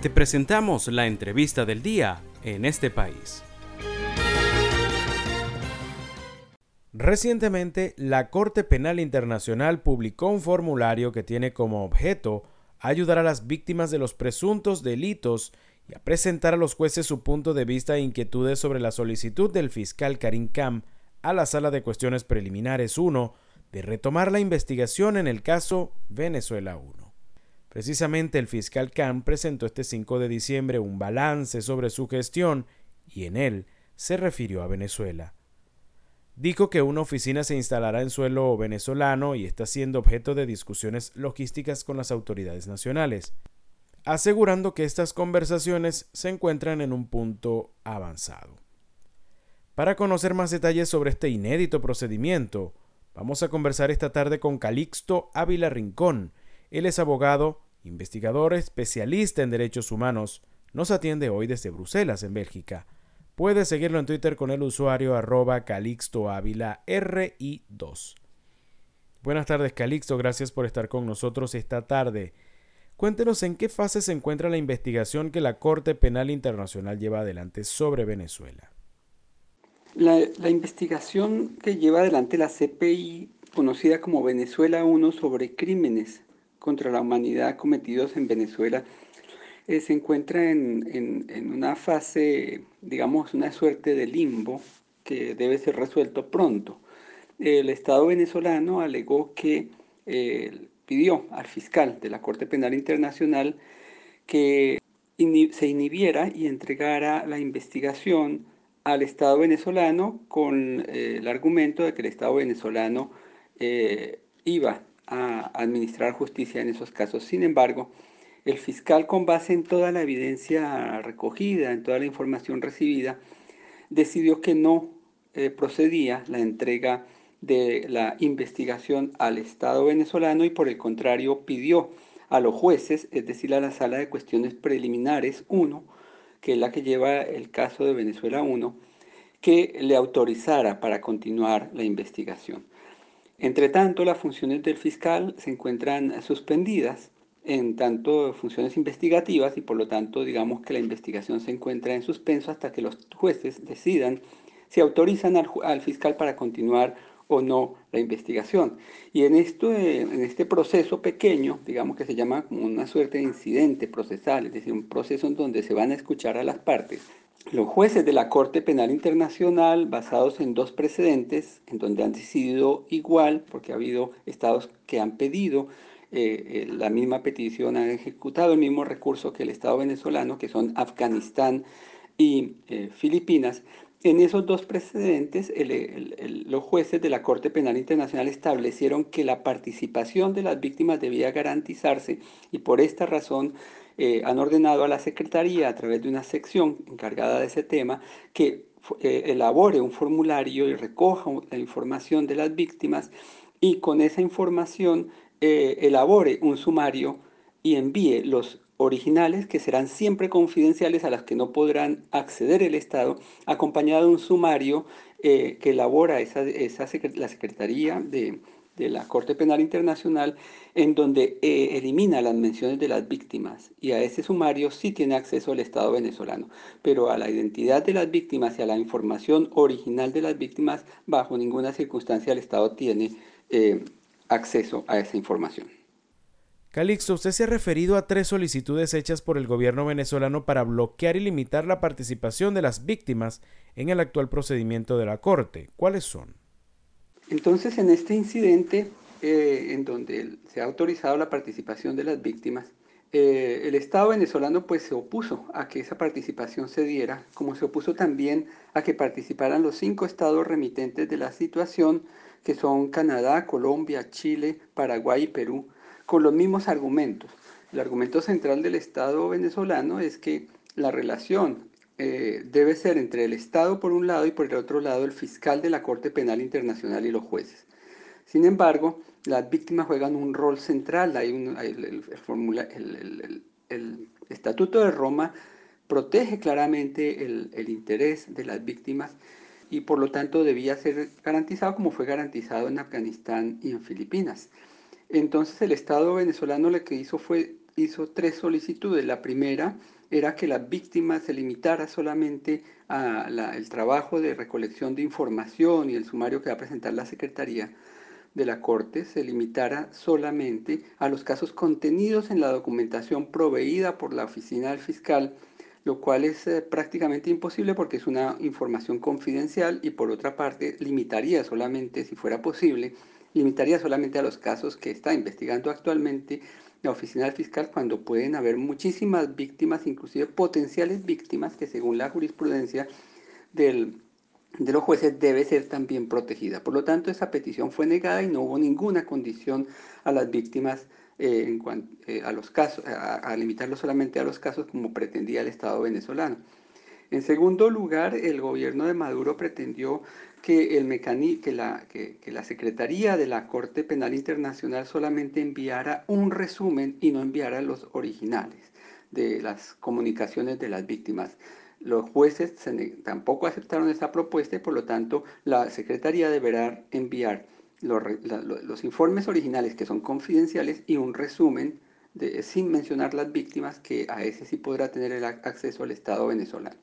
Te presentamos la entrevista del día en este país. Recientemente, la Corte Penal Internacional publicó un formulario que tiene como objeto ayudar a las víctimas de los presuntos delitos y a presentar a los jueces su punto de vista e inquietudes sobre la solicitud del fiscal Karim Kam a la Sala de Cuestiones Preliminares 1 de retomar la investigación en el caso Venezuela 1. Precisamente el fiscal Kam presentó este 5 de diciembre un balance sobre su gestión y en él se refirió a Venezuela. Dijo que una oficina se instalará en suelo venezolano y está siendo objeto de discusiones logísticas con las autoridades nacionales, asegurando que estas conversaciones se encuentran en un punto avanzado. Para conocer más detalles sobre este inédito procedimiento, vamos a conversar esta tarde con Calixto Ávila Rincón. Él es abogado, investigador especialista en derechos humanos. Nos atiende hoy desde Bruselas, en Bélgica. Puede seguirlo en Twitter con el usuario arroba Calixto Ávila RI2. Buenas tardes Calixto, gracias por estar con nosotros esta tarde. Cuéntenos en qué fase se encuentra la investigación que la Corte Penal Internacional lleva adelante sobre Venezuela. La, la investigación que lleva adelante la CPI, conocida como Venezuela 1 sobre crímenes contra la humanidad cometidos en Venezuela, eh, se encuentra en, una fase, digamos, una suerte de limbo que debe ser resuelto pronto. El Estado venezolano alegó que eh, pidió al fiscal de la Corte Penal Internacional que se inhibiera y entregara la investigación al Estado venezolano con eh, el argumento de que el Estado venezolano iba a administrar justicia en esos casos. Sin embargo, el fiscal, con base en toda la evidencia recogida, en toda la información recibida, decidió que no eh, procedía la entrega de la investigación al Estado venezolano y por el contrario pidió a los jueces, es decir, a la sala de cuestiones preliminares 1, que es la que lleva el caso de Venezuela 1, que le autorizara para continuar la investigación. Entre tanto, las funciones del fiscal se encuentran suspendidas en tanto funciones investigativas y por lo tanto digamos que la investigación se encuentra en suspenso hasta que los jueces decidan si autorizan al, fiscal para continuar o no la investigación. Y en, esto, en este proceso pequeño, digamos que se llama como una suerte de incidente procesal, es decir, un proceso en donde se van a escuchar a las partes, los jueces de la Corte Penal Internacional, basados en dos precedentes, en donde han decidido igual, porque ha habido estados que han pedido eh, eh, la misma petición, han ejecutado el mismo recurso que el Estado venezolano, que son Afganistán y eh, Filipinas. En esos dos precedentes, los jueces de la Corte Penal Internacional establecieron que la participación de las víctimas debía garantizarse y por esta razón han ordenado a la Secretaría, a través de una sección encargada de ese tema, que elabore un formulario y recoja la información de las víctimas y con esa información eh, elabore un sumario y envíe los originales que serán siempre confidenciales a las que no podrán acceder el Estado, acompañado de un sumario eh, que elabora esa, la Secretaría de, la Corte Penal Internacional, en donde eh, elimina las menciones de las víctimas. Y a ese sumario sí tiene acceso el Estado venezolano, pero a la identidad de las víctimas y a la información original de las víctimas, bajo ninguna circunstancia el Estado tiene acceso a esa información. Calixto, usted se ha referido a tres solicitudes hechas por el gobierno venezolano para bloquear y limitar la participación de las víctimas en el actual procedimiento de la Corte. ¿Cuáles son? Entonces, en este incidente, eh, en donde se ha autorizado la participación de las víctimas, eh, el Estado venezolano pues se opuso a que esa participación se diera, como se opuso también a que participaran los cinco estados remitentes de la situación, que son Canadá, Colombia, Chile, Paraguay y Perú, con los mismos argumentos. El argumento central del Estado venezolano es que la relación eh, debe ser entre el Estado por un lado y por el otro lado el fiscal de la Corte Penal Internacional y los jueces. Sin embargo, las víctimas juegan un rol central. Hay el, el, Estatuto de Roma protege claramente el interés de las víctimas y por lo tanto debía ser garantizado como fue garantizado en Afganistán y en Filipinas. Entonces el Estado venezolano lo que hizo fue hizo tres solicitudes. La primera era que la víctima se limitara solamente al trabajo de recolección de información y el sumario que va a presentar la Secretaría de la Corte se limitara solamente a los casos contenidos en la documentación proveída por la oficina del fiscal, lo cual es eh, prácticamente imposible porque es una información confidencial y por otra parte limitaría solamente, si fuera posible, limitaría solamente a los casos que está investigando actualmente la oficina del fiscal cuando pueden haber muchísimas víctimas, inclusive potenciales víctimas que según la jurisprudencia del de los jueces debe ser también protegida. Por lo tanto, esa petición fue negada y no hubo ninguna condición a las víctimas eh, en eh, a los casos, a, limitarlo solamente a los casos como pretendía el Estado venezolano. En segundo lugar, el gobierno de Maduro pretendió que, la, Secretaría de la Corte Penal Internacional solamente enviara un resumen y no enviara los originales de las comunicaciones de las víctimas. Los jueces tampoco aceptaron esa propuesta y por lo tanto la Secretaría deberá enviar los, informes originales que son confidenciales y un resumen sin mencionar las víctimas que a ese sí podrá tener el acceso al Estado venezolano.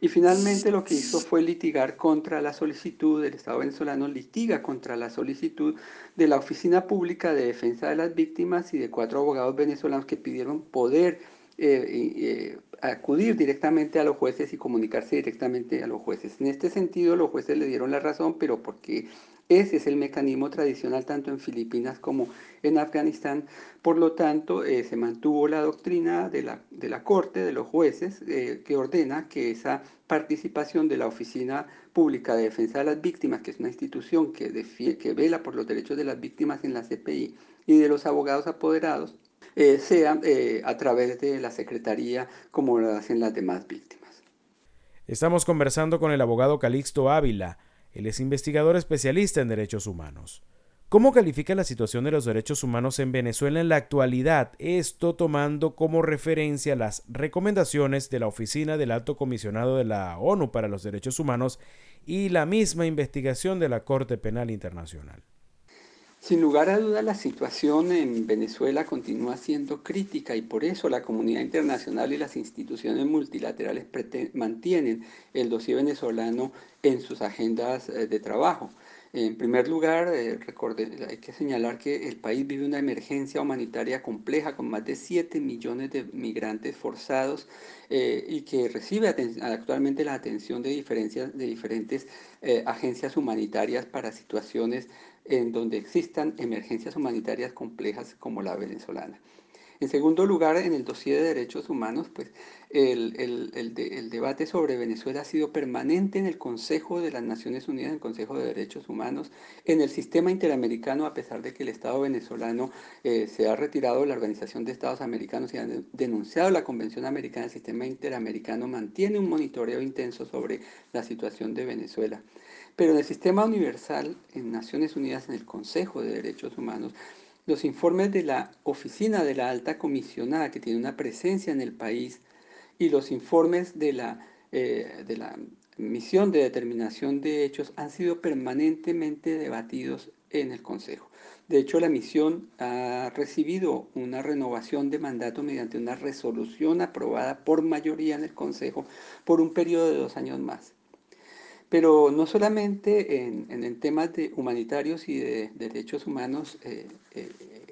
Y finalmente lo que hizo fue litigar contra la solicitud del Estado venezolano, litiga contra la solicitud de la Oficina Pública de Defensa de las Víctimas y de cuatro abogados venezolanos que pidieron poder eh, eh, acudir directamente a los jueces y comunicarse directamente a los jueces. En este sentido, los jueces le dieron la razón, pero porque ese es el mecanismo tradicional tanto en Filipinas como en Afganistán. Por lo tanto, eh, se mantuvo la doctrina de la, de la Corte, de los jueces, que ordena que esa participación de la Oficina Pública de Defensa de las Víctimas, que es una institución que, que vela por los derechos de las víctimas en la CPI, y de los abogados apoderados, eh, sea eh, a través de la Secretaría como lo hacen las demás víctimas. Estamos conversando con el abogado Calixto Ávila. Él es investigador especialista en derechos humanos. ¿Cómo califica la situación de los derechos humanos en Venezuela en la actualidad? Esto tomando como referencia las recomendaciones de la Oficina del Alto Comisionado de la ONU para los Derechos Humanos y la misma investigación de la Corte Penal Internacional. Sin lugar a duda, la situación en Venezuela continúa siendo crítica y por eso la comunidad internacional y las instituciones multilaterales mantienen el dossier venezolano en sus agendas eh, de trabajo. En primer lugar, eh, hay que señalar que el país vive una emergencia humanitaria compleja con más de 7 millones de migrantes forzados eh, y que recibe actualmente la atención de, de diferentes agencias humanitarias para situaciones en donde existan emergencias humanitarias complejas como la venezolana. En segundo lugar, en el dossier de derechos humanos, pues el, debate sobre Venezuela ha sido permanente en el Consejo de las Naciones Unidas, en el Consejo de Derechos Humanos, en el sistema interamericano, a pesar de que el Estado venezolano eh, se ha retirado de la Organización de Estados Americanos y ha denunciado la Convención Americana, el sistema interamericano mantiene un monitoreo intenso sobre la situación de Venezuela. Pero en el sistema universal, en Naciones Unidas, en el Consejo de Derechos Humanos, los informes de la Oficina de la Alta Comisionada, que tiene una presencia en el país, y los informes de la, eh, de la Misión de Determinación de Hechos han sido permanentemente debatidos en el Consejo. De hecho, la misión ha recibido una renovación de mandato mediante una resolución aprobada por mayoría en el Consejo por un periodo de dos años más. Pero no solamente en, en, temas de humanitarios y de, derechos humanos eh, eh,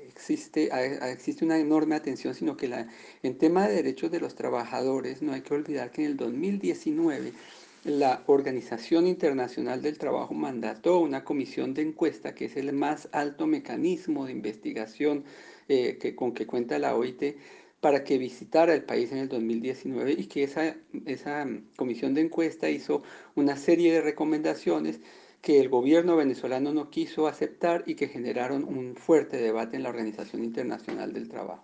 existe, existe una enorme atención, sino que la, en tema de derechos de los trabajadores no hay que olvidar que en el 2019 la Organización Internacional del Trabajo mandató una comisión de encuesta, que es el más alto mecanismo de investigación eh, que, con que cuenta la OIT, para que visitara el país en el 2019 y que esa, esa comisión de encuesta hizo una serie de recomendaciones que el gobierno venezolano no quiso aceptar y que generaron un fuerte debate en la Organización Internacional del Trabajo.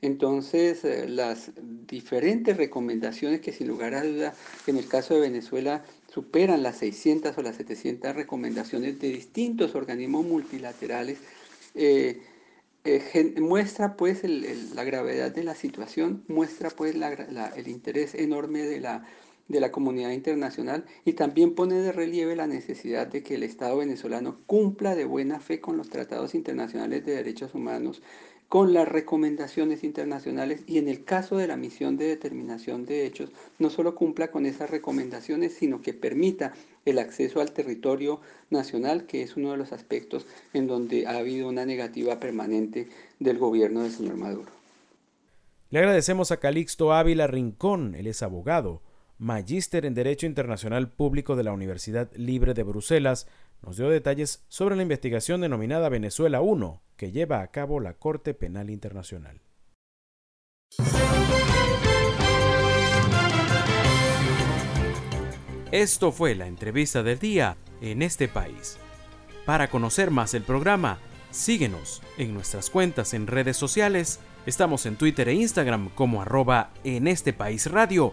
Entonces, eh, las diferentes recomendaciones que sin lugar a duda en el caso de Venezuela superan las 600 o las 700 recomendaciones de distintos organismos multilaterales, eh, eh, muestra pues la gravedad de la situación, muestra pues el interés enorme de la, de la comunidad internacional y también pone de relieve la necesidad de que el Estado venezolano cumpla de buena fe con los tratados internacionales de derechos humanos, con las recomendaciones internacionales y en el caso de la misión de determinación de hechos, no solo cumpla con esas recomendaciones, sino que permita el acceso al territorio nacional, que es uno de los aspectos en donde ha habido una negativa permanente del gobierno del señor Maduro. Le agradecemos a Calixto Ávila Rincón, él es abogado, magíster en Derecho Internacional Público de la Universidad Libre de Bruselas, nos dio detalles sobre la investigación denominada Venezuela 1 que lleva a cabo la Corte Penal Internacional. Esto fue la entrevista del día en este país. Para conocer más el programa, síguenos en nuestras cuentas en redes sociales. Estamos en Twitter e Instagram como arroba en este país radio